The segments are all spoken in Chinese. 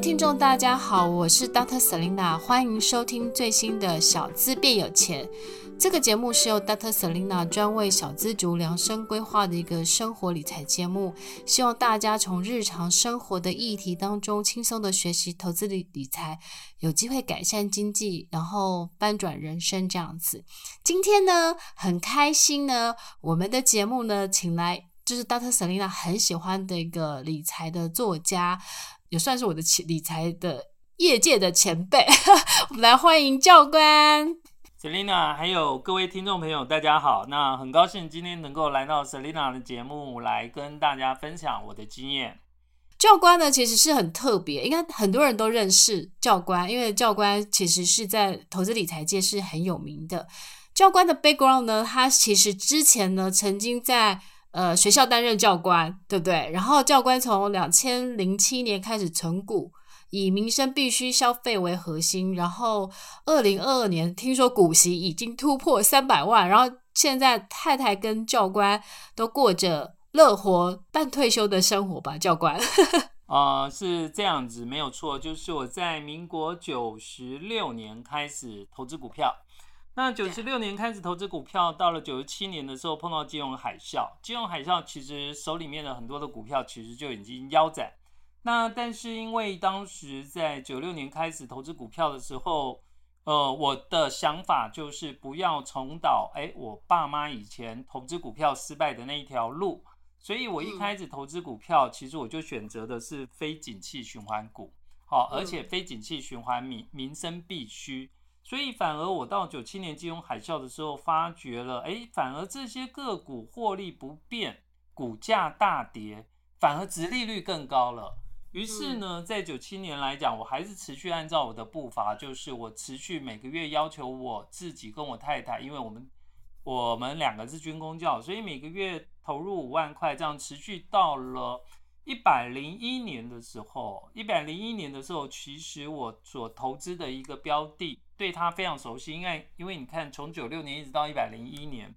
听众，大家好，我是 Dr. Selina，欢迎收听最新的小资变有钱。这个节目是由 Dr. Selina 专为小资族量身规划的一个生活理财节目，希望大家从日常生活的议题当中轻松的学习投资理理财，有机会改善经济，然后翻转人生这样子。今天呢，很开心呢，我们的节目呢，请来就是 Dr. Selina 很喜欢的一个理财的作家，也算是我的理财的业界的前辈。我们来欢迎教官。Selina，还有各位听众朋友，大家好。那很高兴今天能够来到 Selina 的节目，来跟大家分享我的经验。教官呢，其实是很特别，应该很多人都认识教官，因为教官其实是在投资理财界是很有名的。教官的 background 呢，他其实之前呢曾经在呃学校担任教官，对不对？然后教官从两千零七年开始存股。以民生必须消费为核心，然后二零二二年听说股息已经突破三百万，然后现在太太跟教官都过着乐活半退休的生活吧？教官，啊、是这样子，没有错，就是我在民国九十六年开始投资股票，那九十六年开始投资股票，到了九十七年的时候碰到金融海啸，金融海啸其实手里面的很多的股票其实就已经腰斩。那但是因为当时在九六年开始投资股票的时候，呃，我的想法就是不要重蹈哎我爸妈以前投资股票失败的那一条路，所以我一开始投资股票，其实我就选择的是非景气循环股，好，而且非景气循环民民生必须，所以反而我到九七年金融海啸的时候，发觉了哎，反而这些个股获利不变，股价大跌，反而殖利率更高了。于是呢，在九七年来讲，我还是持续按照我的步伐，就是我持续每个月要求我自己跟我太太，因为我们我们两个是军工教，所以每个月投入五万块，这样持续到了一百零一年的时候。一百零一年的时候，其实我所投资的一个标的，对它非常熟悉，因为因为你看，从九六年一直到一百零一年，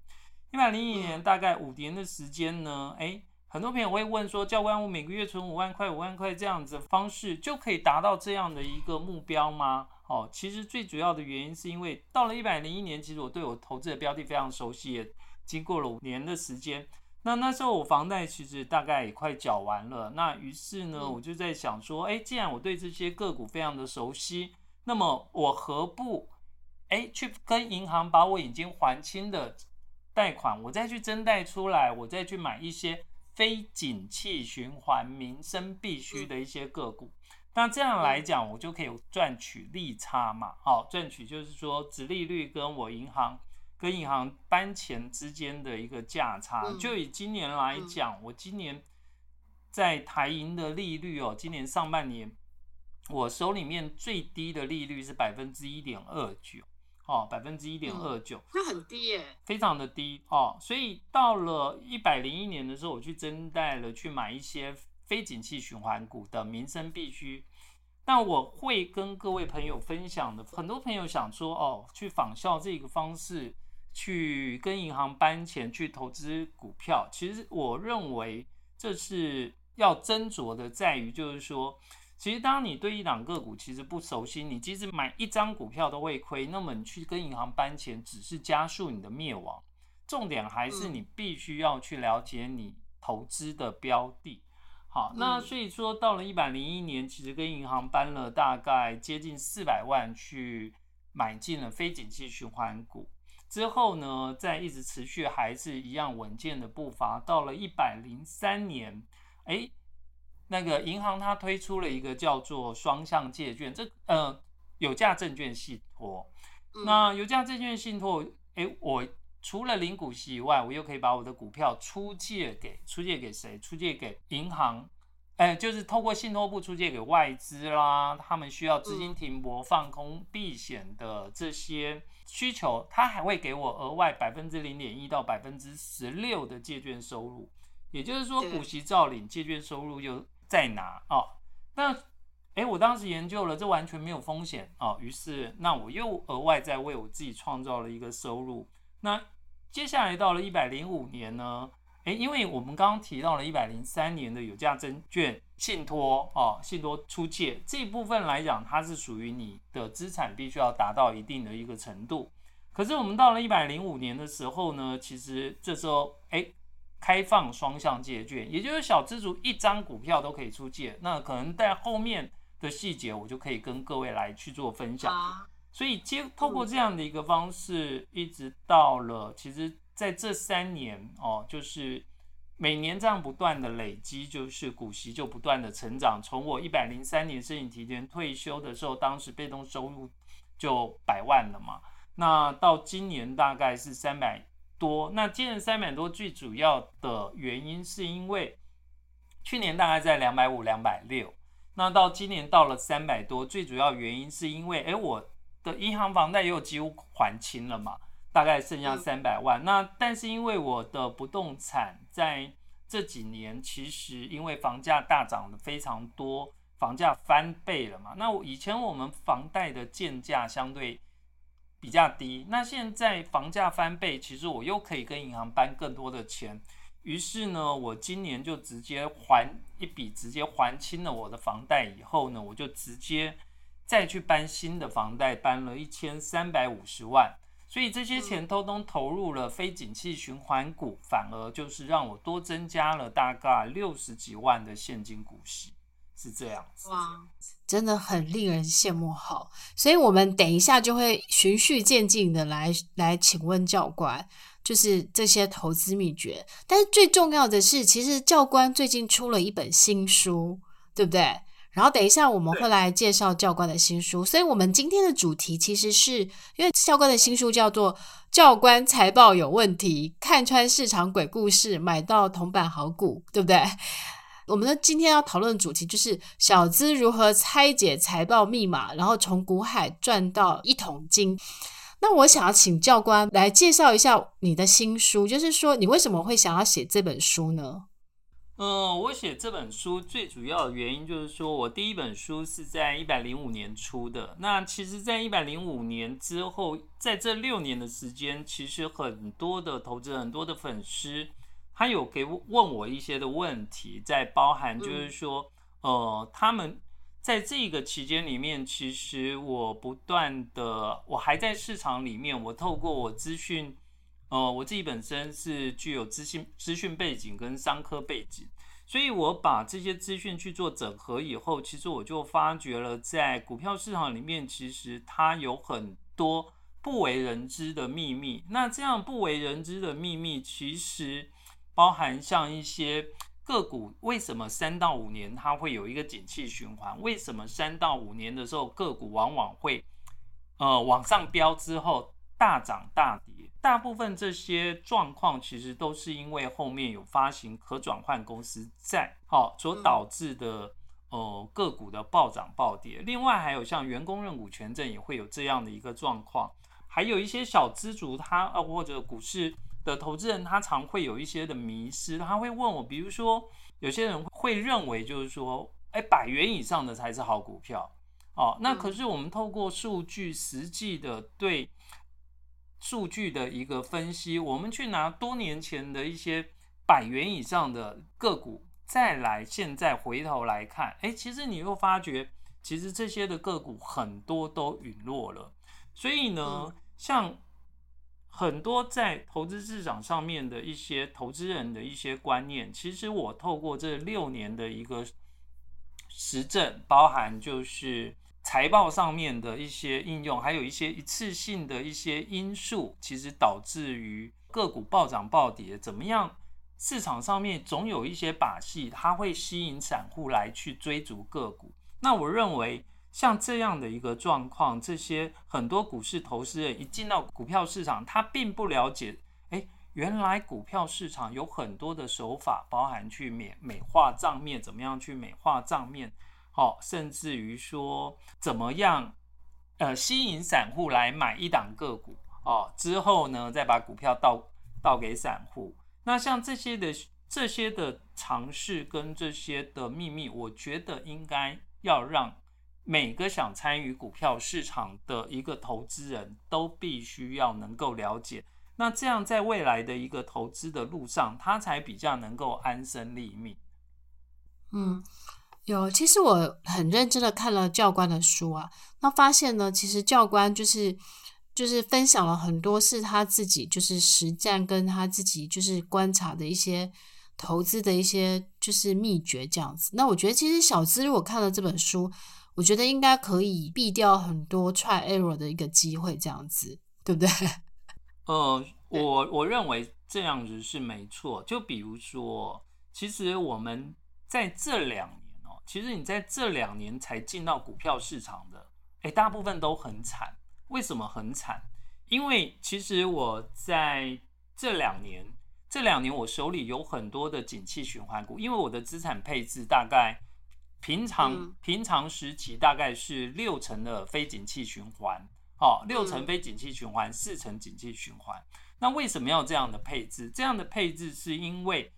一百零一年大概五年的时间呢，诶。很多朋友会问说：“教官，我每个月存五万块，五万块这样子的方式就可以达到这样的一个目标吗？”哦，其实最主要的原因是因为到了一百零一年，其实我对我投资的标的非常熟悉，也经过了五年的时间。那那时候我房贷其实大概也快缴完了。那于是呢，我就在想说：“哎，既然我对这些个股非常的熟悉，那么我何不哎去跟银行把我已经还清的贷款，我再去增贷出来，我再去买一些。”非景气循环、民生必需的一些个股，那这样来讲，我就可以赚取利差嘛。好，赚取就是说，殖利率跟我银行跟银行搬钱之间的一个价差。就以今年来讲，我今年在台银的利率哦，今年上半年我手里面最低的利率是百分之一点二九。哦，百分之一点二九，那很低耶，非常的低哦。所以到了一百零一年的时候，我去增贷了，去买一些非景气循环股的民生必需。但我会跟各位朋友分享的，很多朋友想说哦，去仿效这个方式，去跟银行搬钱去投资股票。其实我认为这是要斟酌的，在于就是说。其实，当你对一档个股其实不熟悉，你即使买一张股票都会亏，那么你去跟银行搬钱，只是加速你的灭亡。重点还是你必须要去了解你投资的标的。好，那所以说到了一百零一年，其实跟银行搬了大概接近四百万去买进了非景气循环股，之后呢，再一直持续还是一样稳健的步伐，到了一百零三年，哎。那个银行它推出了一个叫做双向借券，这呃有价证券信托。那有价证券信托，诶，我除了领股息以外，我又可以把我的股票出借给出借给谁？出借给银行，诶，就是透过信托部出借给外资啦，他们需要资金停泊、放空、避险的这些需求，它还会给我额外百分之零点一到百分之十六的借券收入。也就是说，股息照领，借券收入又。在哪哦？那诶，我当时研究了，这完全没有风险哦。于是，那我又额外再为我自己创造了一个收入。那接下来到了一百零五年呢？诶，因为我们刚刚提到了一百零三年的有价证券信托哦，信托出借这一部分来讲，它是属于你的资产必须要达到一定的一个程度。可是我们到了一百零五年的时候呢，其实这时候诶，开放双向借券，也就是小资族一张股票都可以出借。那可能在后面的细节，我就可以跟各位来去做分享。所以接透过这样的一个方式，一直到了其实。在这三年哦，就是每年这样不断的累积，就是股息就不断的成长。从我一百零三年申请提前退休的时候，当时被动收入就百万了嘛。那到今年大概是三百多。那今年三百多，最主要的原因是因为去年大概在两百五、两百六，那到今年到了三百多，最主要原因是因为，哎，我的银行房贷又几乎还清了嘛。大概剩下三百万，那但是因为我的不动产在这几年其实因为房价大涨的非常多，房价翻倍了嘛。那我以前我们房贷的建价相对比较低，那现在房价翻倍，其实我又可以跟银行搬更多的钱。于是呢，我今年就直接还一笔，直接还清了我的房贷以后呢，我就直接再去搬新的房贷，搬了一千三百五十万。所以这些钱通通投入了非景气循环股，反而就是让我多增加了大概六十几万的现金股息，是这样子。哇，真的很令人羡慕。好，所以我们等一下就会循序渐进的来来请问教官，就是这些投资秘诀。但是最重要的是，其实教官最近出了一本新书，对不对？然后等一下我们会来介绍教官的新书，所以我们今天的主题其实是因为教官的新书叫做《教官财报有问题，看穿市场鬼故事，买到铜板好股》，对不对？我们的今天要讨论的主题就是小资如何拆解财报密码，然后从股海赚到一桶金。那我想要请教官来介绍一下你的新书，就是说你为什么会想要写这本书呢？嗯，我写这本书最主要的原因就是说，我第一本书是在一百零五年出的。那其实，在一百零五年之后，在这六年的时间，其实很多的投资、很多的粉丝，他有给我问我一些的问题，在包含就是说，呃，他们在这个期间里面，其实我不断的，我还在市场里面，我透过我资讯。呃，我自己本身是具有资讯资讯背景跟商科背景，所以我把这些资讯去做整合以后，其实我就发觉了，在股票市场里面，其实它有很多不为人知的秘密。那这样不为人知的秘密，其实包含像一些个股，为什么三到五年它会有一个景气循环？为什么三到五年的时候个股往往会呃往上飙之后大涨大跌？大部分这些状况其实都是因为后面有发行可转换公司债，好所导致的呃个股的暴涨暴跌。另外还有像员工认股权证也会有这样的一个状况，还有一些小资族他呃或者股市的投资人他常会有一些的迷失，他会问我，比如说有些人会认为就是说，哎，百元以上的才是好股票，哦，那可是我们透过数据实际的对。数据的一个分析，我们去拿多年前的一些百元以上的个股，再来现在回头来看，诶，其实你会发觉，其实这些的个股很多都陨落了。所以呢，像很多在投资市场上面的一些投资人的一些观念，其实我透过这六年的一个实证，包含就是。财报上面的一些应用，还有一些一次性的一些因素，其实导致于个股暴涨暴跌。怎么样？市场上面总有一些把戏，它会吸引散户来去追逐个股。那我认为，像这样的一个状况，这些很多股市投资人一进到股票市场，他并不了解，诶，原来股票市场有很多的手法，包含去美美化账面，怎么样去美化账面。好，甚至于说怎么样，呃，吸引散户来买一档个股哦，之后呢，再把股票倒倒给散户。那像这些的这些的尝试跟这些的秘密，我觉得应该要让每个想参与股票市场的一个投资人都必须要能够了解。那这样在未来的一个投资的路上，他才比较能够安身立命。嗯，有，其实我很认真的看了教官的书啊，那发现呢，其实教官就是就是分享了很多是他自己就是实战跟他自己就是观察的一些投资的一些就是秘诀这样子。那我觉得其实小资如果看了这本书，我觉得应该可以避掉很多 try error 的一个机会，这样子，对不对？呃，我我认为这样子是没错。就比如说，其实我们在这两年哦，其实你在这两年才进到股票市场的，诶，大部分都很惨。为什么很惨？因为其实我在这两年，这两年我手里有很多的景气循环股，因为我的资产配置大概平常平常时期大概是六成的非景气循环。哦，六成非景气循环，四成景气循环。那为什么要这样的配置？这样的配置是因为，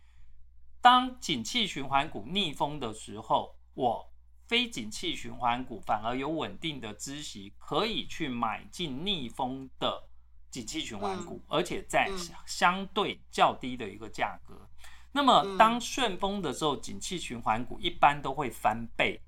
当景气循环股逆风的时候，我非景气循环股反而有稳定的孳息，可以去买进逆风的景气循环股，而且在相对较低的一个价格。那么当顺风的时候，景气循环股一般都会翻倍，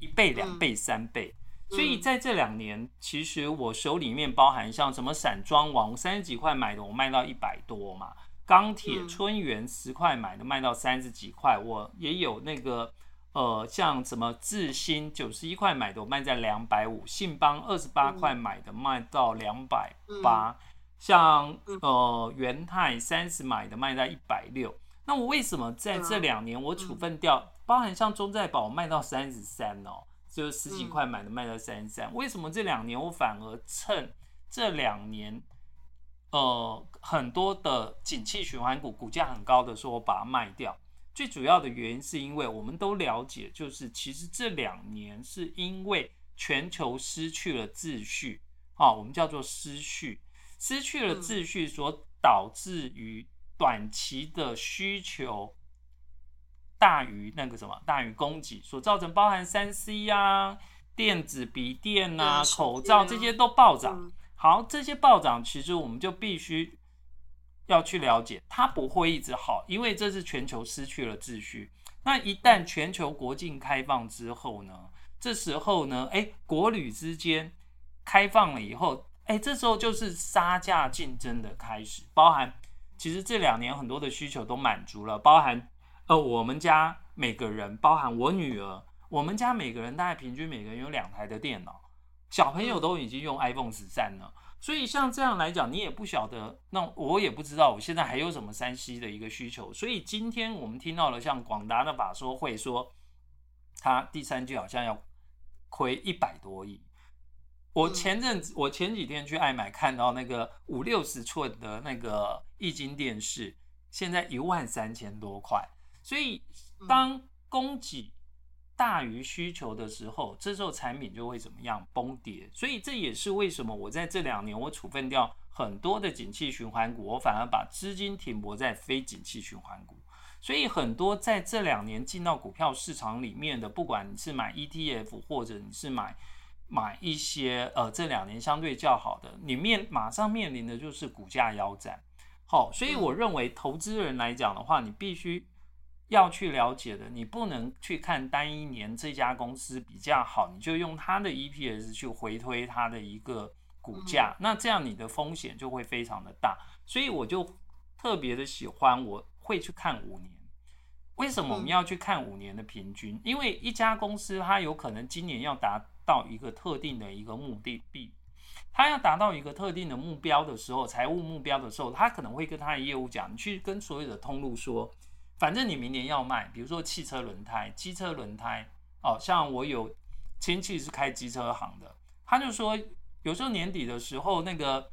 一倍、两倍、三倍。所以在这两年，其实我手里面包含像什么散装网，三十几块买的，我卖到一百多嘛。钢铁春元十块买的，卖到三十几块。我也有那个呃，像什么智新九十一块买的，我卖在两百五。信邦二十八块买的，卖到两百八。像呃元泰三十买的，卖在一百六。那我为什么在这两年我处分掉？包含像中债宝，我卖到三十三哦。就是十几块买的卖到三十三，为什么这两年我反而趁这两年，呃，很多的景气循环股股价很高的时候我把它卖掉？最主要的原因是因为我们都了解，就是其实这两年是因为全球失去了秩序啊，我们叫做失序，失去了秩序所导致于短期的需求。大于那个什么，大于供给所造成，包含三 C 呀、电子笔电啊、口罩这些都暴涨。好，这些暴涨，其实我们就必须要去了解，它不会一直好，因为这是全球失去了秩序。那一旦全球国境开放之后呢？这时候呢，哎，国旅之间开放了以后，哎，这时候就是杀价竞争的开始。包含其实这两年很多的需求都满足了，包含。呃，我们家每个人，包含我女儿，我们家每个人大概平均每个人有两台的电脑，小朋友都已经用 iPhone 十三了。所以像这样来讲，你也不晓得，那我也不知道我现在还有什么三 C 的一个需求。所以今天我们听到了像广达的法说会说，他第三季好像要亏一百多亿。我前阵子，我前几天去爱买看到那个五六十寸的那个液晶电视，现在一万三千多块。所以，当供给大于需求的时候，这时候产品就会怎么样崩跌。所以这也是为什么我在这两年我处分掉很多的景气循环股，我反而把资金停泊在非景气循环股。所以很多在这两年进到股票市场里面的，不管你是买 ETF 或者你是买买一些呃这两年相对较好的，你面马上面临的就是股价腰斩。好，所以我认为投资人来讲的话，你必须。要去了解的，你不能去看单一年这家公司比较好，你就用它的 EPS 去回推它的一个股价，那这样你的风险就会非常的大。所以我就特别的喜欢，我会去看五年。为什么我们要去看五年的平均？因为一家公司它有可能今年要达到一个特定的一个目的地，他要达到一个特定的目标的时候，财务目标的时候，他可能会跟他的业务讲，你去跟所有的通路说。反正你明年要卖，比如说汽车轮胎、机车轮胎，哦，像我有亲戚是开机车行的，他就说有时候年底的时候，那个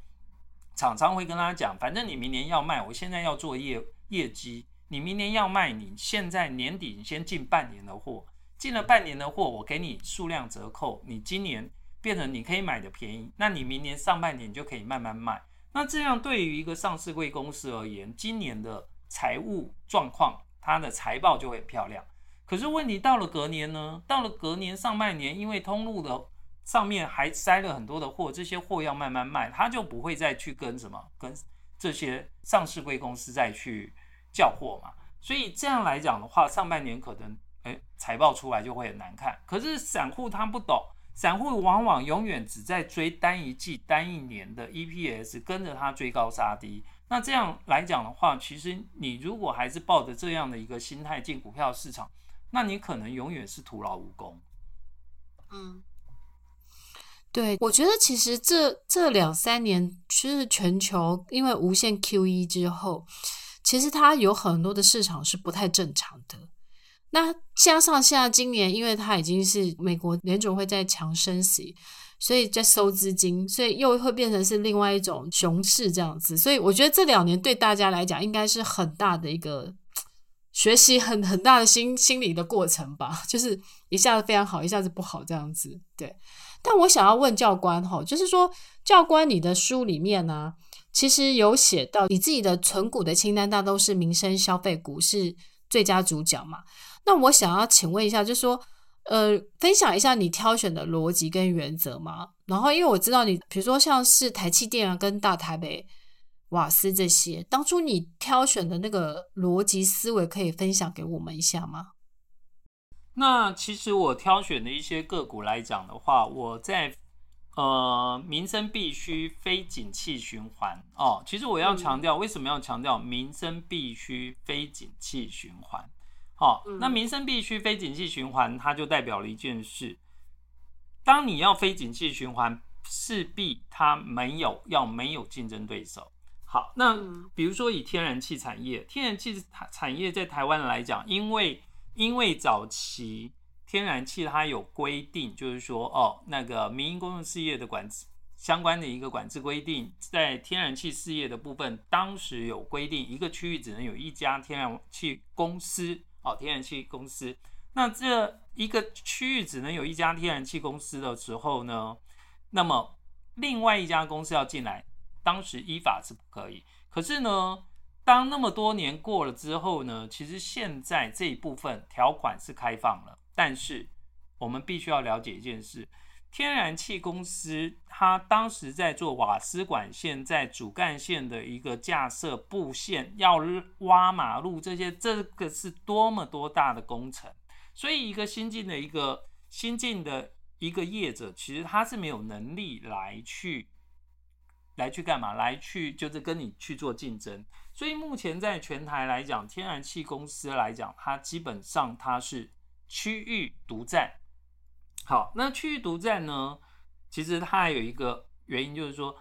厂商会跟他讲，反正你明年要卖，我现在要做业业绩，你明年要卖，你现在年底你先进半年的货，进了半年的货，我给你数量折扣，你今年变成你可以买的便宜，那你明年上半年就可以慢慢卖，那这样对于一个上市贵公司而言，今年的。财务状况，它的财报就会很漂亮。可是问题到了隔年呢？到了隔年上半年，因为通路的上面还塞了很多的货，这些货要慢慢卖，它就不会再去跟什么跟这些上市贵公司再去叫货嘛。所以这样来讲的话，上半年可能哎财报出来就会很难看。可是散户他不懂，散户往往永远只在追单一季、单一年的 EPS，跟着他追高杀低。那这样来讲的话，其实你如果还是抱着这样的一个心态进股票市场，那你可能永远是徒劳无功。嗯，对，我觉得其实这这两三年，其实全球因为无限 QE 之后。其实它有很多的市场是不太正常的，那加上现在今年，因为它已经是美国联准会在强升息，所以在收资金，所以又会变成是另外一种熊市这样子。所以我觉得这两年对大家来讲，应该是很大的一个学习很很大的心心理的过程吧，就是一下子非常好，一下子不好这样子。对，但我想要问教官哈，就是说教官你的书里面呢、其实有写到你自己的存股的清单，大都是民生消费股是最佳主角嘛？那我想要请问一下，就是说，呃，分享一下你挑选的逻辑跟原则吗？然后，因为我知道你，比如说像是台气电啊，跟大台北瓦斯这些，当初你挑选的那个逻辑思维，可以分享给我们一下吗？那其实我挑选的一些个股来讲的话，我在。呃，民生必须，非景气循环哦。其实我要强调，为什么要强调民生必须，非景气循环？好、哦，那民生必须，非景气循环，它就代表了一件事：当你要非景气循环，势必它没有要没有竞争对手。好，那比如说以天然气产业，天然气产业在台湾来讲，因为因为早期。天然气它有规定，就是说哦，那个民营公用事业的管制相关的一个管制规定，在天然气事业的部分，当时有规定，一个区域只能有一家天然气公司哦，天然气公司。那这一个区域只能有一家天然气公司的时候呢，那么另外一家公司要进来，当时依法是不可以。可是呢，当那么多年过了之后呢，其实现在这一部分条款是开放了。但是我们必须要了解一件事：天然气公司它当时在做瓦斯管线在主干线的一个架设布线，要挖马路这些，这个是多么多大的工程。所以，一个新进的一个新进的一个业者，其实他是没有能力来去来去干嘛？来去就是跟你去做竞争。所以，目前在全台来讲，天然气公司来讲，它基本上它是。区域独占，好，那区域独占呢？其实它还有一个原因，就是说，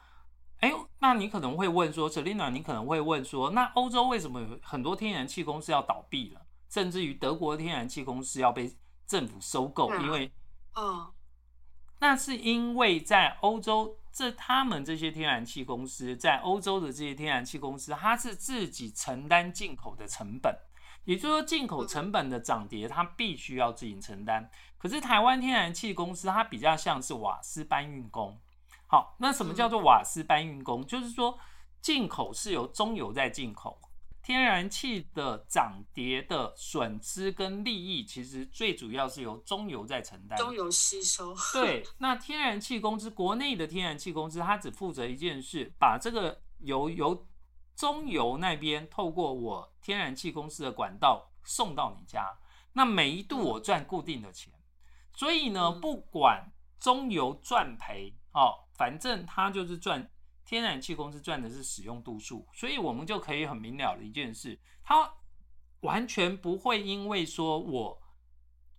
哎，那你可能会问说，Selina，你可能会问说，那欧洲为什么有很多天然气公司要倒闭了，甚至于德国的天然气公司要被政府收购？因为，嗯，那是因为在欧洲，这他们这些天然气公司在欧洲的这些天然气公司，它是自己承担进口的成本。也就是说，进口成本的涨跌，它必须要自己承担。可是台湾天然气公司，它比较像是瓦斯搬运工。好，那什么叫做瓦斯搬运工？就是说，进口是由中油在进口，天然气的涨跌的损失跟利益，其实最主要是由中油在承担。中油吸收。对，那天然气公司，国内的天然气公司，它只负责一件事，把这个油由中油那边透过我天然气公司的管道送到你家，那每一度我赚固定的钱，所以呢，不管中油赚赔哦，反正它就是赚天然气公司赚的是使用度数，所以我们就可以很明了的一件事，它完全不会因为说我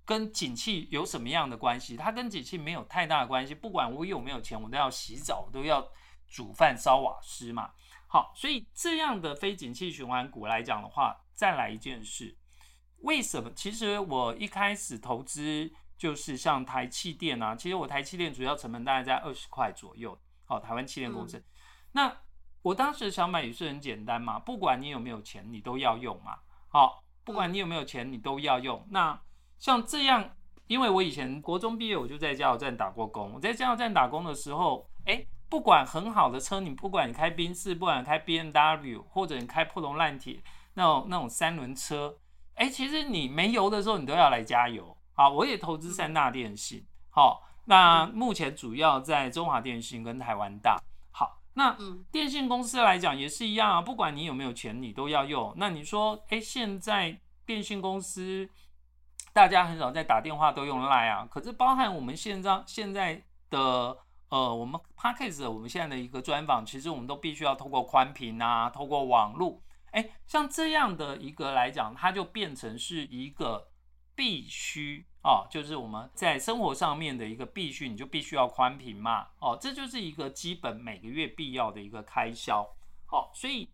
跟景气有什么样的关系，它跟景气没有太大的关系，不管我有没有钱，我都要洗澡，都要煮饭烧瓦斯嘛。好，所以这样的非景气循环股来讲的话，再来一件事，为什么？其实我一开始投资就是像台气电啊，其实我台气电主要成本大概在二十块左右。好，台湾气电公司。嗯、那我当时想买也是很简单嘛，不管你有没有钱，你都要用嘛。好，不管你有没有钱，你都要用。那像这样，因为我以前国中毕业，我就在加油站打过工。我在加油站打工的时候，哎。不管很好的车，你不管你开宾士，不管你开 BMW，或者你开破铜烂铁那种那种三轮车，哎，其实你没油的时候，你都要来加油。好，我也投资三大电信。好，那目前主要在中华电信跟台湾大。好，那电信公司来讲也是一样啊，不管你有没有钱，你都要用。那你说，哎，现在电信公司大家很少在打电话都用 Line 啊，可是包含我们现在现在的呃，我们 p a c k a g e 我们现在的一个专访，其实我们都必须要透过宽频啊，透过网络。哎，像这样的一个来讲，它就变成是一个必须。哦，就是我们在生活上面的一个必须，你就必须要宽频嘛。哦，这就是一个基本每个月必要的一个开销。哦，所以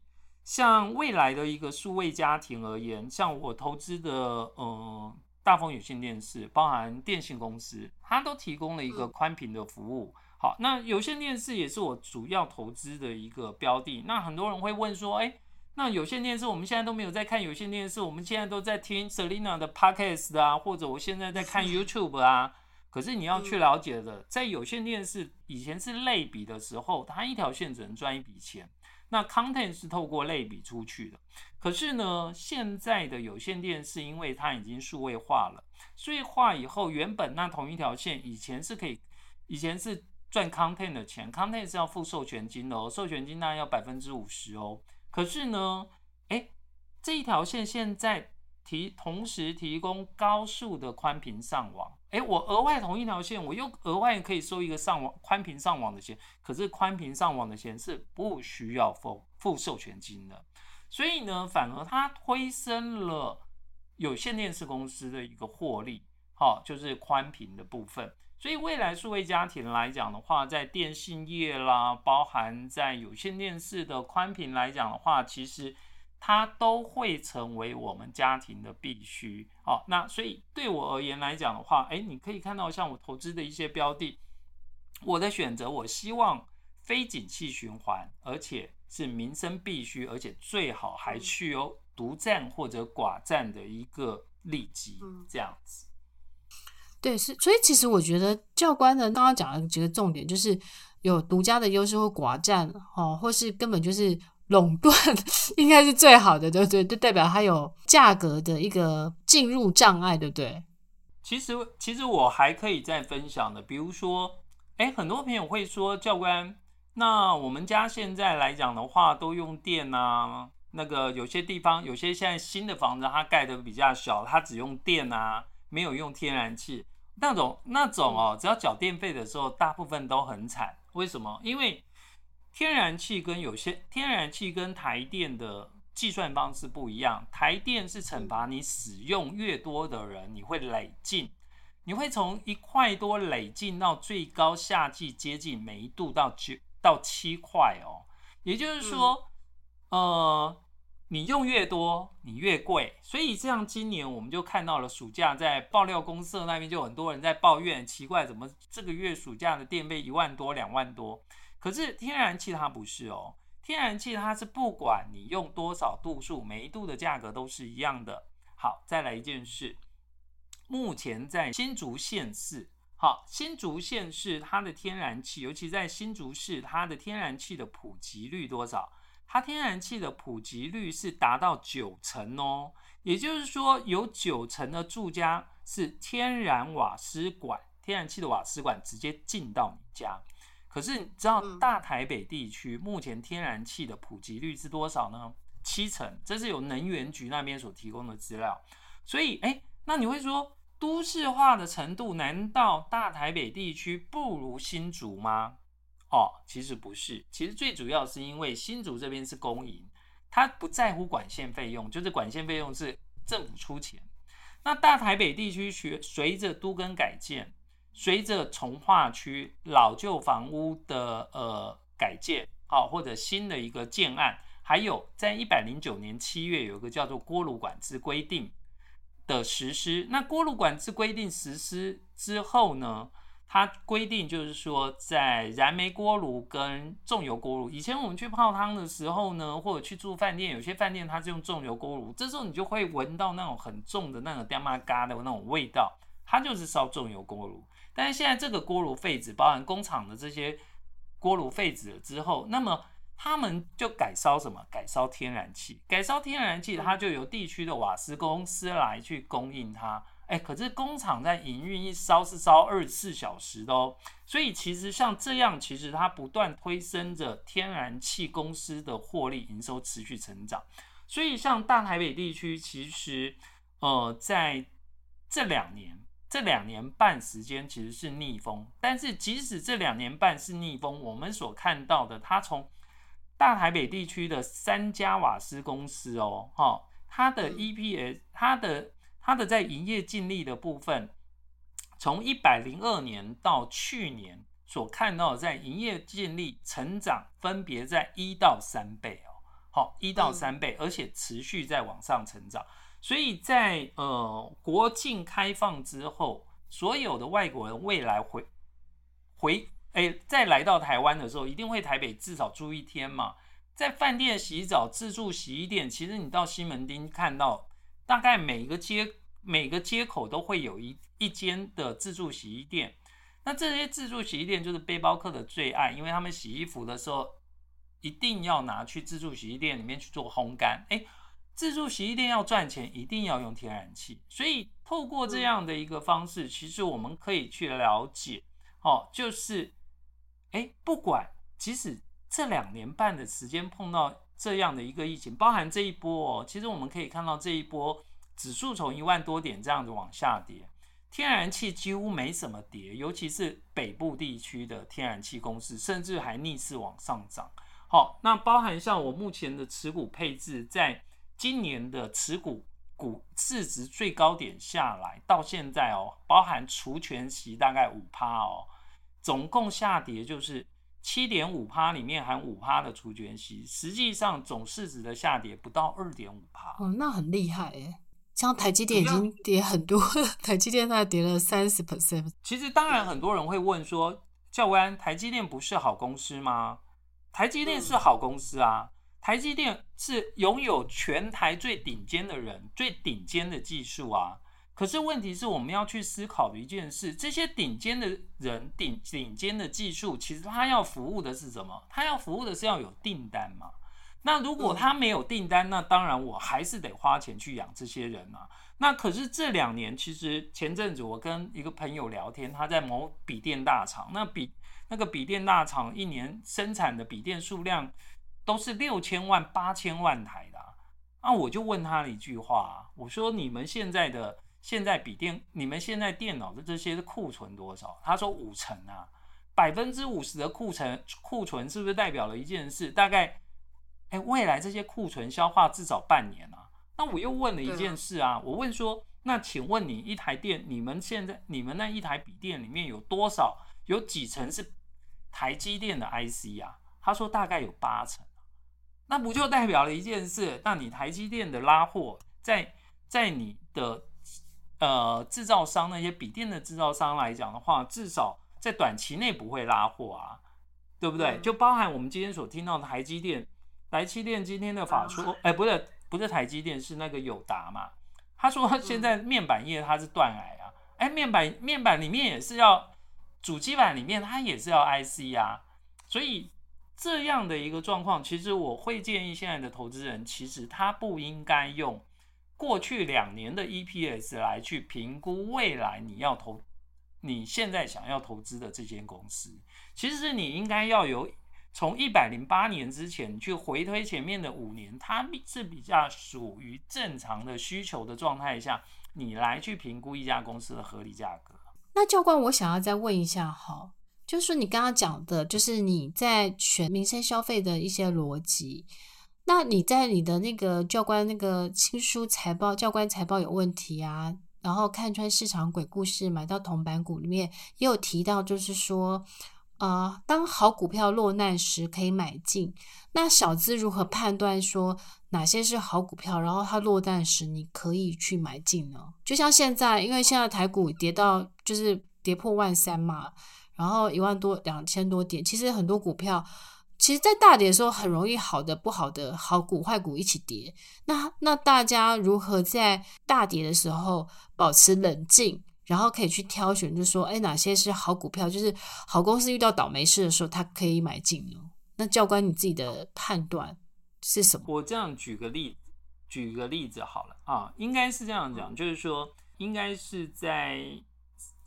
像未来的一个数位家庭而言，像我投资的呃大丰有线电视，包含电信公司，它都提供了一个宽频的服务。好，那有线电视也是我主要投资的一个标的。那很多人会问说，哎。那有线电视，我们现在都没有在看有线电视，我们现在都在听 Selina 的 Podcast 啊，或者我现在在看 YouTube 啊。可是你要去了解的，在有线电视以前是类比的时候，它一条线只能赚一笔钱，那 Content 是透过类比出去的。可是呢，现在的有线电视，因为它已经数位化了，数位化以后，原本那同一条线以前是可以，以前是赚 Content 的钱，Content 是要付授权金的哦，授权金那要百分之五十哦。可是呢，哎，这一条线现在提同时提供高速的宽频上网，哎，我额外同一条线，我又额外可以收一个上网宽频上网的钱。可是宽频上网的钱是不需要付付授权金的，所以呢，反而它推升了有线电视公司的一个获利，好，就是宽频的部分。所以未来数位家庭来讲的话，在电信业啦，包含在有线电视的宽频来讲的话，其实它都会成为我们家庭的必须。好，那所以对我而言来讲的话，诶，你可以看到像我投资的一些标的，我的选择，我希望非景气循环，而且是民生必须，而且最好还具有独占或者寡占的一个利基，这样子。对，是，所以其实我觉得教官呢，刚刚讲了几个重点，就是有独家的优势或寡占，哦，或是根本就是垄断，应该是最好的，对不对？就代表它有价格的一个进入障碍，对不对？其实，其实我还可以再分享的，比如说，哎，很多朋友会说，教官，那我们家现在来讲的话，都用电啊，那个有些地方，有些现在新的房子，它盖的比较小，它只用电啊，没有用天然气。那种那种哦，只要缴电费的时候，大部分都很惨。为什么？因为天然气跟有些天然气跟台电的计算方式不一样。台电是惩罚你使用越多的人，你会累进，你会从一块多累进到最高夏季接近每一度到九到七块哦。也就是说，呃。你用越多，你越贵，所以这样今年我们就看到了暑假在爆料公社那边就很多人在抱怨，奇怪怎么这个月暑假的电费一万多两万多？可是天然气它不是哦，天然气它是不管你用多少度数，每一度的价格都是一样的。好，再来一件事，目前在新竹县市，好，新竹县市它的天然气，尤其在新竹市，它的天然气的普及率多少？它天然气的普及率是达到九成哦，也就是说有九成的住家是天然瓦斯管，天然气的瓦斯管直接进到你家。可是你知道大台北地区目前天然气的普及率是多少呢？七成，这是由能源局那边所提供的资料。所以，哎，那你会说都市化的程度，难道大台北地区不如新竹吗？哦，其实不是，其实最主要是因为新竹这边是公营，他不在乎管线费用，就是管线费用是政府出钱。那大台北地区随随着都更改建，随着从化区老旧房屋的呃改建，好、哦、或者新的一个建案，还有在一百零九年七月有一个叫做锅炉管制规定的实施。那锅炉管制规定实施之后呢，它规定就是说，在燃煤锅炉跟重油锅炉，以前我们去泡汤的时候呢，或者去住饭店，有些饭店它是用重油锅炉，这时候你就会闻到那种很重的那种爹妈嘎的那种味道，它就是烧重油锅炉。但是现在这个锅炉废纸，包含工厂的这些锅炉废纸了之后，那么他们就改烧什么？改烧天然气，改烧天然气，它就由地区的瓦斯公司来去供应它。哎，可是工厂在营运一烧是烧二十四小时的哦。所以其实像这样，其实它不断推升着天然气公司的获利营收持续成长。所以像大台北地区，其实呃在这两年。这两年半时间其实是逆风，但是即使这两年半是逆风，我们所看到的，它从大台北地区的三家瓦斯公司哦，哈，它的 EPS，它的它的在营业净利的部分，从一百零二年到去年所看到，在营业净利成长分别在一到三倍哦，好，一到三倍，而且持续在往上成长。所以在呃国境开放之后，所有的外国人未来回回哎再来到台湾的时候，一定会台北至少住一天嘛。在饭店洗澡、自助洗衣店，其实你到西门町看到，大概每个街每个街口都会有一一间的自助洗衣店。那这些自助洗衣店就是背包客的最爱，因为他们洗衣服的时候一定要拿去自助洗衣店里面去做烘干。诶。自助洗衣店要赚钱，一定要用天然气，所以透过这样的一个方式，其实我们可以去了解，哦，就是，诶，不管即使这两年半的时间碰到这样的一个疫情，包含这一波哦，其实我们可以看到这一波指数从一万多点这样子往下跌，天然气几乎没什么跌，尤其是北部地区的天然气公司，甚至还逆势往上涨。好，那包含像我目前的持股配置在。今年的持股股市值最高点下来到现在哦，包含除权息大概五趴哦，总共下跌就是七点五趴，里面含五趴的除权息，实际上总市值的下跌不到二点五趴。哦，那很厉害耶，像台积电已经跌很多，台积电它跌了三十 percent。其实当然很多人会问说，教官，台积电不是好公司吗？台积电是好公司啊。台积电是拥有全台最顶尖的人，最顶尖的技术啊。可是问题是我们要去思考一件事：这些顶尖的人、顶顶尖的技术，其实他要服务的是什么？他要服务的是要有订单嘛。那如果他没有订单，那当然我还是得花钱去养这些人嘛。那可是这两年，其实前阵子我跟一个朋友聊天，他在某笔电大厂，那笔那个笔电大厂一年生产的笔电数量。都是六千万、八千万台的啊，啊，我就问他了一句话，我说你们现在的现在笔电，你们现在电脑的这些库存多少？他说五成啊，百分之五十的库存库存是不是代表了一件事？大概，哎，未来这些库存消化至少半年啊。那我又问了一件事啊，我问说，那请问你一台电，你们现在你们那一台笔电里面有多少？有几成是台积电的 IC 啊？他说大概有八成。那不就代表了一件事？那你台积电的拉货，在在你的呃制造商那些笔电的制造商来讲的话，至少在短期内不会拉货啊，对不对？就包含我们今天所听到的台积电，台积电今天的法说，哎，不是不是台积电，是那个友达嘛？他说现在面板业它是断崖啊，哎，面板面板里面也是要主机板里面它也是要 IC 啊，所以。这样的一个状况，其实我会建议现在的投资人，其实他不应该用过去两年的 EPS 来去评估未来你要投、你现在想要投资的这间公司。其实你应该要有从一百零八年之前去回推前面的五年，它是比较属于正常的需求的状态下，你来去评估一家公司的合理价格。那教官，我想要再问一下，哈。就是你刚刚讲的，就是你在选民生消费的一些逻辑。那你在你的那个教官那个新书财报，教官财报有问题啊，然后看穿市场鬼故事，买到铜板股里面也有提到，就是说，呃，当好股票落难时可以买进。那小资如何判断说哪些是好股票，然后它落难时你可以去买进呢？就像现在，因为现在台股跌到就是跌破万三嘛。然后一万多两千多点，其实很多股票，其实，在大跌的时候很容易好的不好的好股坏股一起跌。那那大家如何在大跌的时候保持冷静，然后可以去挑选，就说，哎，哪些是好股票？就是好公司遇到倒霉事的时候，它可以买进呢？那教官你自己的判断是什么？我这样举个例，举个例子好了啊，应该是这样讲，就是说。应该是在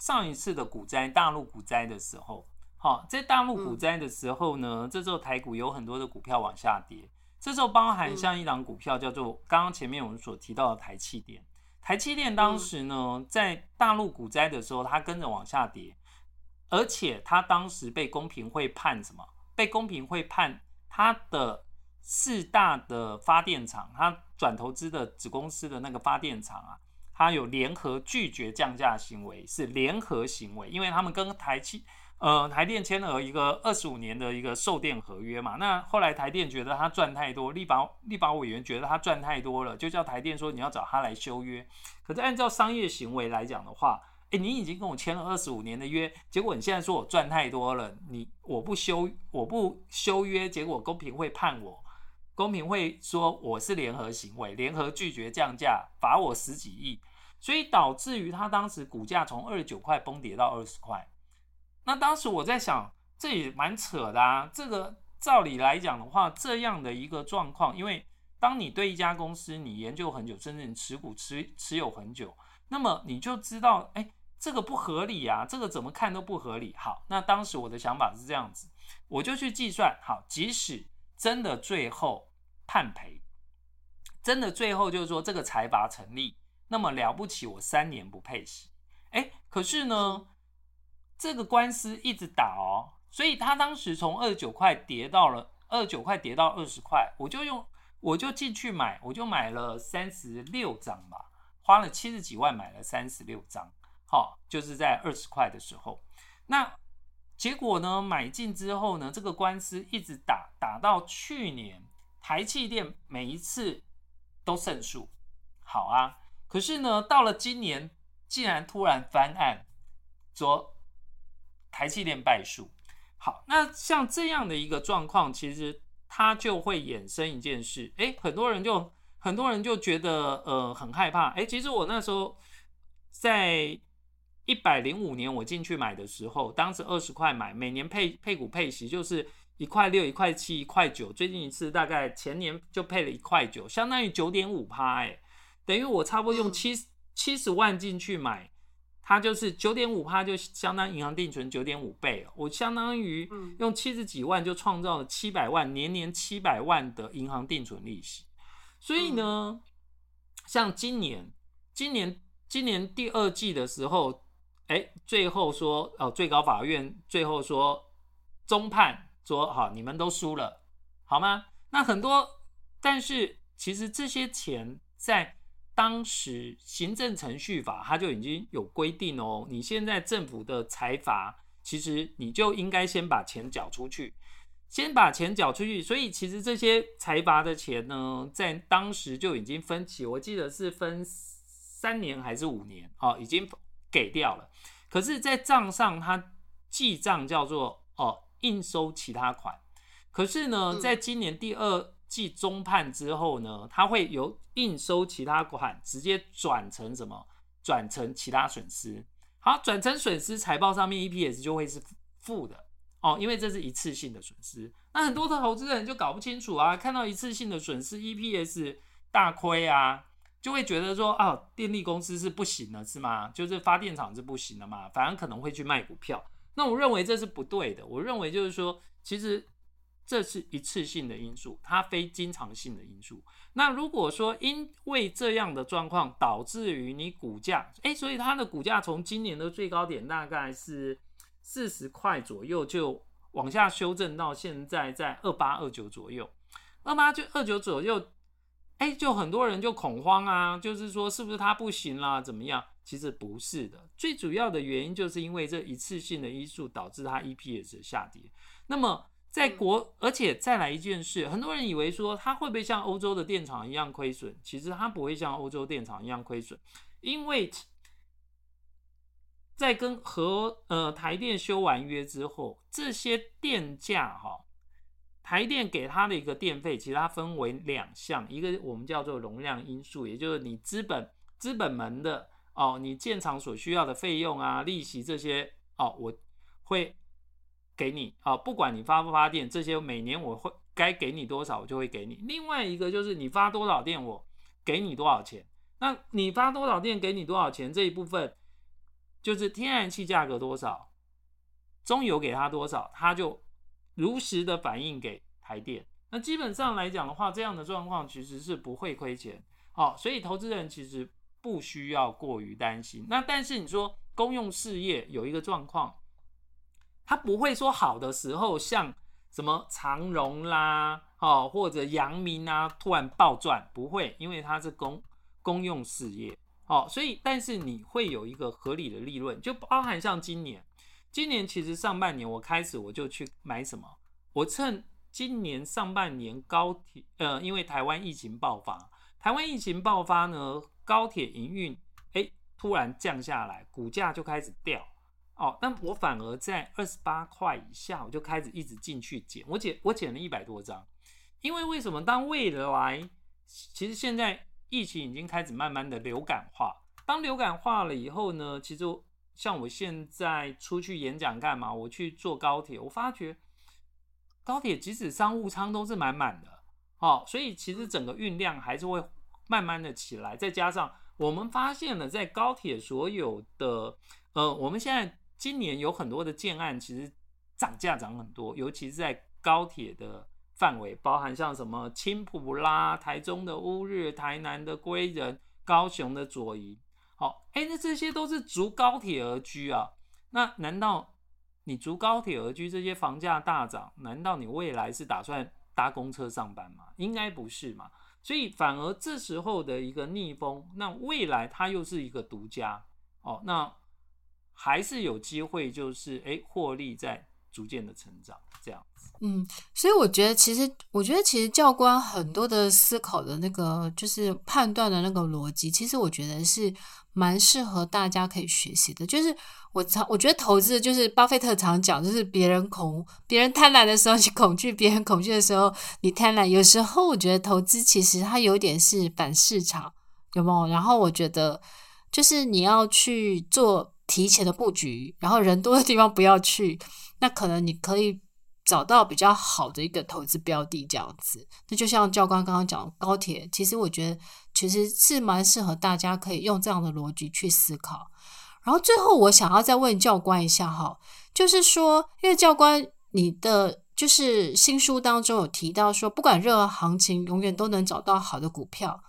上一次的股灾，大陆股灾的时候。好，在大陆股灾的时候呢，嗯、这时候台股有很多的股票往下跌。这时候包含像一档股票叫做刚刚前面我们所提到的台气电。台积电当时呢，在大陆股灾的时候，它跟着往下跌，而且它当时被公平会判什么？被公平会判它的四大的发电厂，它转投资的子公司的那个发电厂啊，它有联合拒绝降价行为，是联合行为，因为他们跟台积。呃，台电签了一个二十五年的一个售电合约嘛，那后来台电觉得他赚太多，立法立法委员觉得他赚太多了，就叫台电说你要找他来修约。可是按照商业行为来讲的话，诶，你已经跟我签了二十五年的约，结果你现在说我赚太多了，你我不修我不修约，结果公平会判我，公平会说我是联合行为，联合拒绝降价，罚我十几亿，所以导致于他当时股价从二十九块崩跌到二十块。那当时我在想，这也蛮扯的啊。这个照理来讲的话，这样的一个状况，因为当你对一家公司你研究很久，甚至你持股持持有很久，那么你就知道，哎，这个不合理啊，这个怎么看都不合理。好，那当时我的想法是这样子，我就去计算，好，即使真的最后判赔，真的最后就是说这个财阀成立，那么了不起，我三年不配息，哎，可是呢？这个官司一直打哦，所以他当时从二十九块跌到了二十九块，跌到二十块，我就用我就进去买，我就买了三十六张吧，花了七十几万买了三十六张，好，就是在二十块的时候，那结果呢，买进之后呢，这个官司一直打，打到去年，台积电每一次都胜诉，好啊，可是呢，到了今年，竟然突然翻案，说。台积电败诉，好，那像这样的一个状况，其实它就会衍生一件事，诶，很多人就很多人就觉得呃很害怕，诶，其实我那时候在一百零五年我进去买的时候，当时二十块买，每年配配股配息就是一块六、一块七、一块九，最近一次大概前年就配了一块九，相当于九点五趴，诶，等于我差不多用七七十万进去买。它就是九点五趴，就相当银行定存九点五倍。我相当于用七十几万就创造了七百万，年年七百万的银行定存利息。所以呢，像今年，今年，今年第二季的时候，哎，最后说哦，最高法院最后说中判说好，你们都输了，好吗？那很多，但是其实这些钱在。当时行政程序法它就已经有规定哦，你现在政府的财阀，其实你就应该先把钱缴出去，先把钱缴出去。所以其实这些财阀的钱呢，在当时就已经分期，我记得是分三年还是五年哦，已经给掉了。可是，在账上它记账叫做哦应收其他款，可是呢，在今年第二。继中判之后呢，它会由应收其他款直接转成什么？转成其他损失。好，转成损失，财报上面 EPS 就会是负的哦，因为这是一次性的损失。那很多的投资人就搞不清楚啊，看到一次性的损失 EPS 大亏啊，就会觉得说啊，电力公司是不行了，是吗？就是发电厂是不行了嘛，反而可能会去卖股票。那我认为这是不对的。我认为就是说，其实。这是一次性的因素，它非经常性的因素。那如果说因为这样的状况导致于你股价，诶，所以它的股价从今年的最高点大概是四十块左右，就往下修正到现在在二八二九左右，二八就二九左右，诶，就很多人就恐慌啊，就是说是不是它不行啦，怎么样？其实不是的，最主要的原因就是因为这一次性的因素导致它 EPS 下跌。那么在国，而且再来一件事，很多人以为说它会不会像欧洲的电厂一样亏损？其实它不会像欧洲电厂一样亏损，因为在跟和呃台电修完约之后，这些电价哈，台电给它的一个电费，其实它分为两项，一个我们叫做容量因素，也就是你资本资本门的哦，你建厂所需要的费用啊、利息这些哦，我会。给你啊，不管你发不发电，这些每年我会该给你多少，我就会给你。另外一个就是你发多少电，我给你多少钱。那你发多少电给你多少钱，这一部分就是天然气价格多少，中油给他多少，他就如实的反映给台电。那基本上来讲的话，这样的状况其实是不会亏钱。好，所以投资人其实不需要过于担心。那但是你说公用事业有一个状况，它不会说好的时候像什么长荣啦，哦或者阳明啊突然暴赚，不会，因为它是公公用事业。哦，所以但是你会有一个合理的利润，就包含像今年，今年其实上半年我开始我就去买什么，我趁今年上半年高铁，呃，因为台湾疫情爆发。台湾疫情爆发呢，高铁营运哎突然降下来，股价就开始掉哦。但我反而在二十八块以下，我就开始一直进去捡。我捡我捡了一百多张，因为为什么？当未来其实现在疫情已经开始慢慢的流感化，当流感化了以后呢，其实像我现在出去演讲干嘛？我去坐高铁，我发觉高铁即使商务舱都是满满的。哦，所以其实整个运量还是会慢慢的起来，再加上我们发现了，在高铁所有的，呃，我们现在今年有很多的建案，其实涨价涨很多，尤其是在高铁的范围，包含像什么青埔啦、台中的乌日、台南的归仁、高雄的左营，好，哎，那这些都是逐高铁而居啊，那难道你逐高铁而居，这些房价大涨，难道你未来是打算？搭公车上班吗，应该不是嘛，所以反而这时候的一个逆风，那未来它又是一个独家。哦，那还是有机会，就是诶获利在逐渐的成长这样子。嗯，所以我觉得其实，我觉得其实教官很多的思考的那个就是判断的那个逻辑，其实我觉得是蛮适合大家可以学习的，就是。我常我觉得投资就是巴菲特常讲，就是别人恐别人贪婪的时候你恐惧，别人恐惧的时候你贪婪。有时候我觉得投资其实它有点是反市场，有没有？然后我觉得就是你要去做提前的布局，然后人多的地方不要去，那可能你可以找到比较好的一个投资标的这样子。那就像教官刚刚讲高铁，其实我觉得其实是蛮适合大家可以用这样的逻辑去思考。然后最后，我想要再问教官一下哈，就是说，因为教官你的就是新书当中有提到说，不管任何行情，永远都能找到好的股票。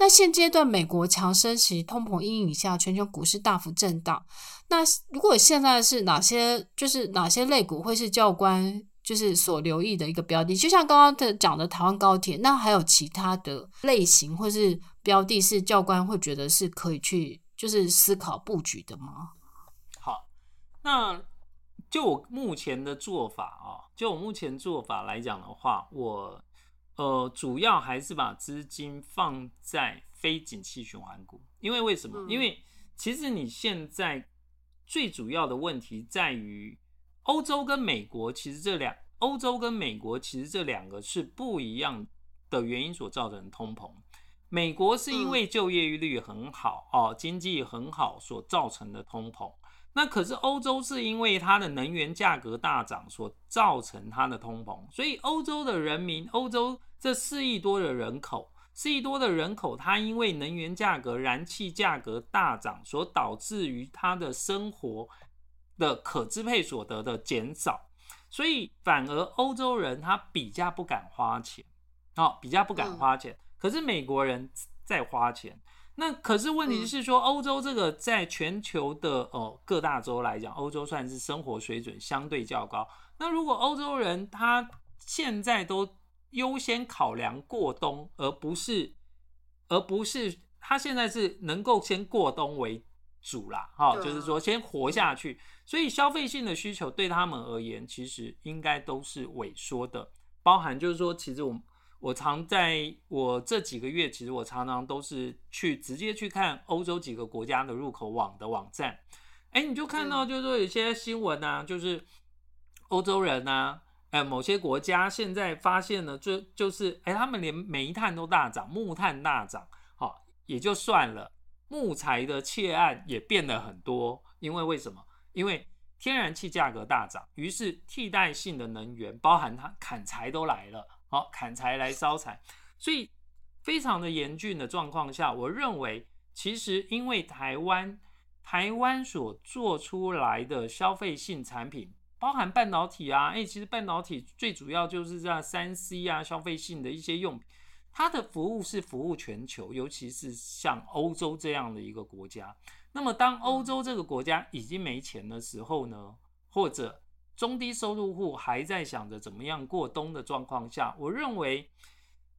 那现阶段美国强升息、通膨阴影下，全球股市大幅震荡。那如果现在是哪些，就是哪些类股会是教官就是所留意的一个标的？就像刚刚的讲的台湾高铁，那还有其他的类型或是标的，是教官会觉得是可以去。就是思考布局的吗？好，那就我目前的做法啊，就我目前做法来讲的话，我呃主要还是把资金放在非景气循环股，因为为什么？嗯、因为其实你现在最主要的问题在于欧洲跟美国，其实这两欧洲跟美国其实这两个是不一样的原因所造成的通膨。美国是因为就业率很好哦，经济很好所造成的通膨。那可是欧洲是因为它的能源价格大涨所造成它的通膨。所以欧洲的人民，欧洲这四亿多的人口，四亿多的人口，它因为能源价格、燃气价格大涨所导致于它的生活的可支配所得的减少，所以反而欧洲人他比较不敢花钱，哦，比较不敢花钱。可是美国人在花钱，那可是问题是说，欧洲这个在全球的哦各大洲来讲，欧洲算是生活水准相对较高。那如果欧洲人他现在都优先考量过冬，而不是而不是他现在是能够先过冬为主啦，哈，就是说先活下去。所以消费性的需求对他们而言，其实应该都是萎缩的，包含就是说，其实我们。我常在我这几个月，其实我常常都是去直接去看欧洲几个国家的入口网的网站，哎，你就看到就是说有些新闻啊，就是欧洲人啊，哎，某些国家现在发现了，就就是哎，他们连煤炭都大涨，木炭大涨，好，也就算了，木材的窃案也变得很多，因为为什么？因为天然气价格大涨，于是替代性的能源，包含它砍柴都来了。好，砍柴来烧柴，所以非常的严峻的状况下，我认为其实因为台湾台湾所做出来的消费性产品，包含半导体啊，哎，其实半导体最主要就是在三 C 啊，消费性的一些用品，它的服务是服务全球，尤其是像欧洲这样的一个国家。那么当欧洲这个国家已经没钱的时候呢，或者中低收入户还在想着怎么样过冬的状况下，我认为，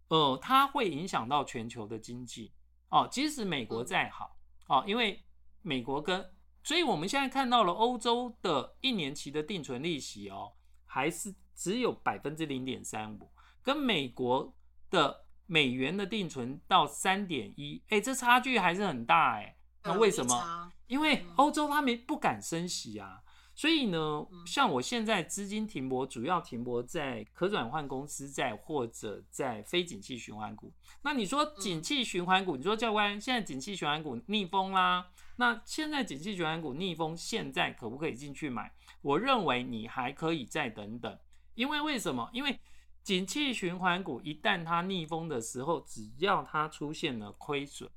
呃，它会影响到全球的经济哦。即使美国再好哦，因为美国跟，所以我们现在看到了欧洲的一年期的定存利息哦，还是只有百分之零点三五，跟美国的美元的定存到三点一，哎，这差距还是很大哎。那为什么？因为欧洲他们不敢升息啊。所以呢，像我现在资金停泊，主要停泊在可转换公司债或者在非景气循环股。那你说景气循环股，你说教官现在景气循环股逆风啦，那现在景气循环股逆风，现在可不可以进去买？我认为你还可以再等等，因为为什么？因为景气循环股一旦它逆风的时候，只要它出现了亏损。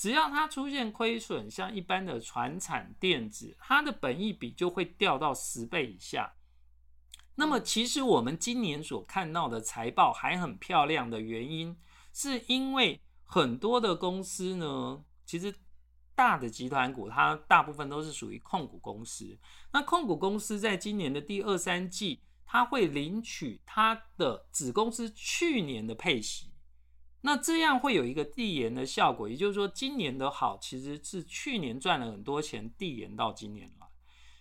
只要它出现亏损，像一般的船产电子，它的本益比就会掉到十倍以下。那么，其实我们今年所看到的财报还很漂亮的原因，是因为很多的公司呢，其实大的集团股，它大部分都是属于控股公司。那控股公司在今年的第二三季，它会领取它的子公司去年的配息。那这样会有一个递延的效果，也就是说，今年的好其实是去年赚了很多钱，递延到今年来。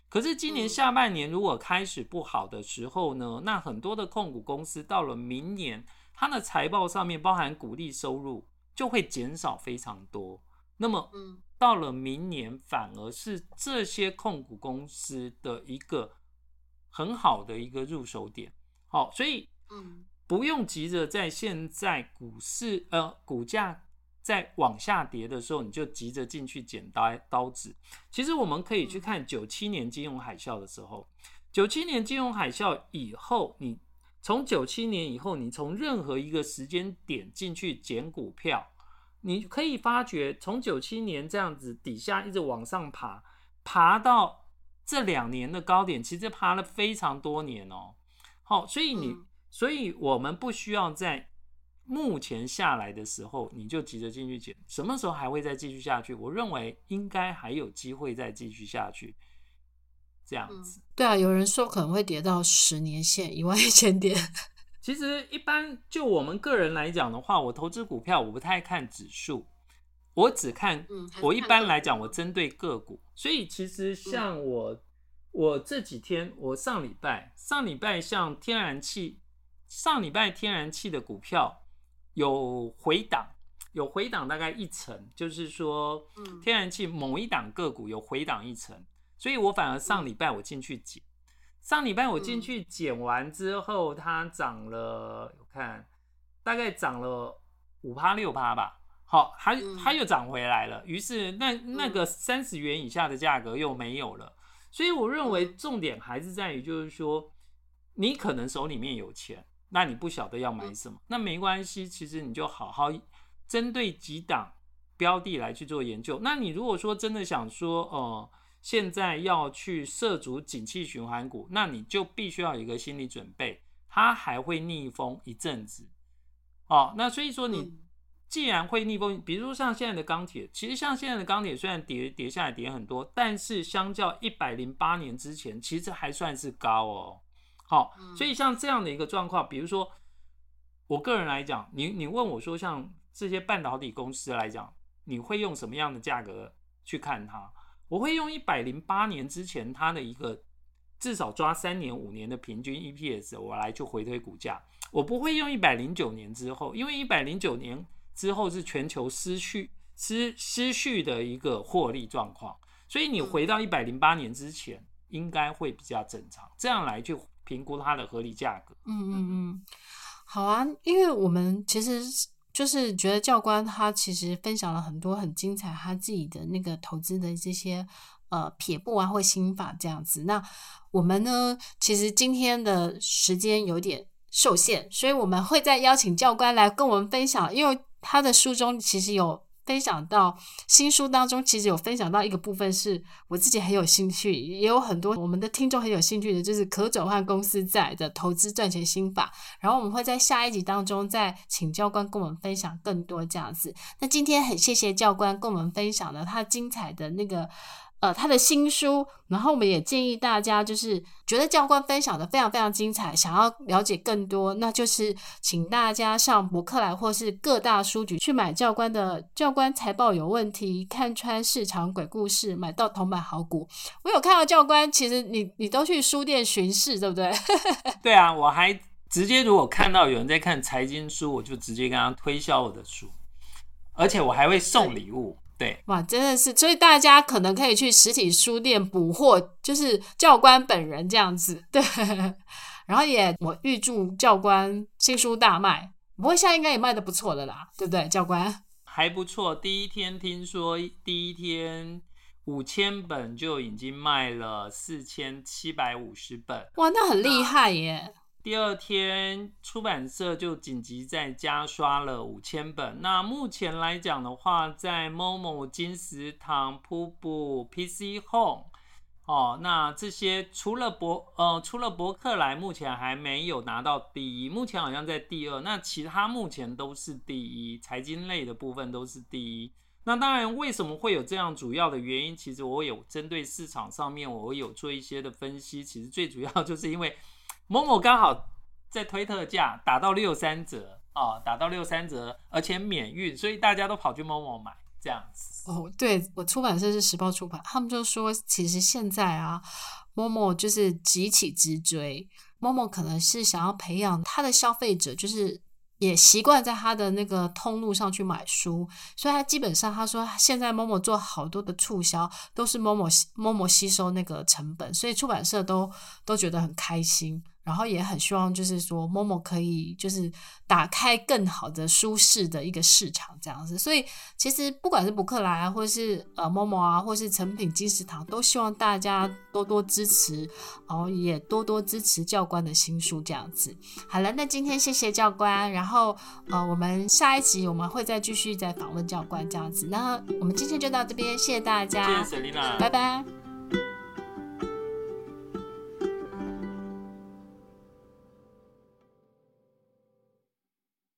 可是今年下半年如果开始不好的时候呢，那很多的控股公司到了明年，它的财报上面包含股利收入就会减少非常多。那么，到了明年反而是这些控股公司的一个很好的一个入手点。好，所以，嗯。不用急着在现在股市呃股价在往下跌的时候，你就急着进去捡刀刀子。其实我们可以去看九七年金融海啸的时候，九七年金融海啸以后，你从九七年以后，你从任何一个时间点进去捡股票，你可以发觉从九七年这样子底下一直往上爬，爬到这两年的高点，其实爬了非常多年哦。好，所以你。所以，我们不需要在目前下来的时候，你就急着进去捡。什么时候还会再继续下去？我认为应该还有机会再继续下去。这样子。对啊，有人说可能会跌到十年线一万一千点。其实，一般就我们个人来讲的话，我投资股票我不太看指数，我只看。我一般来讲，我针对个股。所以，其实像我，我这几天，我上礼拜，上礼拜像天然气。上礼拜天然气的股票有回档，有回档大概一层，就是说，天然气某一档个股有回档一层，所以我反而上礼拜我进去捡，上礼拜我进去捡完之后，它涨了，我看大概涨了五趴六趴吧，好，它它又涨回来了，于是那那个三十元以下的价格又没有了，所以我认为重点还是在于，就是说，你可能手里面有钱。那你不晓得要买什么，那没关系，其实你就好好针对几档标的来去做研究。那你如果说真的想说，呃，现在要去涉足景气循环股，那你就必须要有一个心理准备，它还会逆风一阵子。哦，那所以说你既然会逆风，比如说像现在的钢铁，其实像现在的钢铁虽然跌跌下来跌很多，但是相较一百零八年之前，其实还算是高哦。好，所以像这样的一个状况，比如说，我个人来讲，你你问我说，像这些半导体公司来讲，你会用什么样的价格去看它？我会用一百零八年之前它的一个至少抓三年五年的平均 EPS，我来去回推股价。我不会用一百零九年之后，因为一百零九年之后是全球失去失失序的一个获利状况，所以你回到一百零八年之前，应该会比较正常。这样来就。评估它的合理价格。嗯嗯嗯，好啊，因为我们其实就是觉得教官他其实分享了很多很精彩他自己的那个投资的这些呃撇步啊或心法这样子。那我们呢，其实今天的时间有点受限，所以我们会再邀请教官来跟我们分享，因为他的书中其实有。分享到新书当中，其实有分享到一个部分是我自己很有兴趣，也有很多我们的听众很有兴趣的，就是可转换公司债的投资赚钱心法。然后我们会在下一集当中再请教官跟我们分享更多这样子。那今天很谢谢教官跟我们分享了他精彩的那个。呃，他的新书，然后我们也建议大家，就是觉得教官分享的非常非常精彩，想要了解更多，那就是请大家上博客来或是各大书局去买教官的《教官财报有问题》，看穿市场鬼故事，买到铜板好股。我有看到教官，其实你你都去书店巡视，对不对？对啊，我还直接如果看到有人在看财经书，我就直接跟他推销我的书，而且我还会送礼物。对，哇，真的是，所以大家可能可以去实体书店补货，就是教官本人这样子，对。然后也我预祝教官新书大卖，不过现在应该也卖的不错的啦，对不对，教官？还不错，第一天听说第一天五千本就已经卖了四千七百五十本，哇，那很厉害耶。第二天，出版社就紧急再加刷了五千本。那目前来讲的话，在 Momo、金石堂、瀑布、PC Home，哦，那这些除了博呃除了博客来，目前还没有拿到第一，目前好像在第二。那其他目前都是第一，财经类的部分都是第一。那当然，为什么会有这样主要的原因？其实我有针对市场上面，我有做一些的分析。其实最主要就是因为。某某刚好在推特价打到六三折哦，打到六三折，而且免运，所以大家都跑去某某买这样子。哦，对，我出版社是时报出版，他们就说，其实现在啊，某某就是急起直追，某某可能是想要培养他的消费者，就是。也习惯在他的那个通路上去买书，所以他基本上他说现在 Momo 做好多的促销，都是 Momo 吸收那个成本，所以出版社都都觉得很开心。然后也很希望，就是说，Momo 可以就是打开更好的舒适的一个市场这样子。所以其实不管是博客来啊，或是呃 Momo 啊，或是成品金石堂，都希望大家多多支持，然后也多多支持教官的新书这样子。好了，那今天谢谢教官，然后呃我们下一集我们会再继续再访问教官这样子。那我们今天就到这边，谢谢大家，谢谢 Selina，拜拜。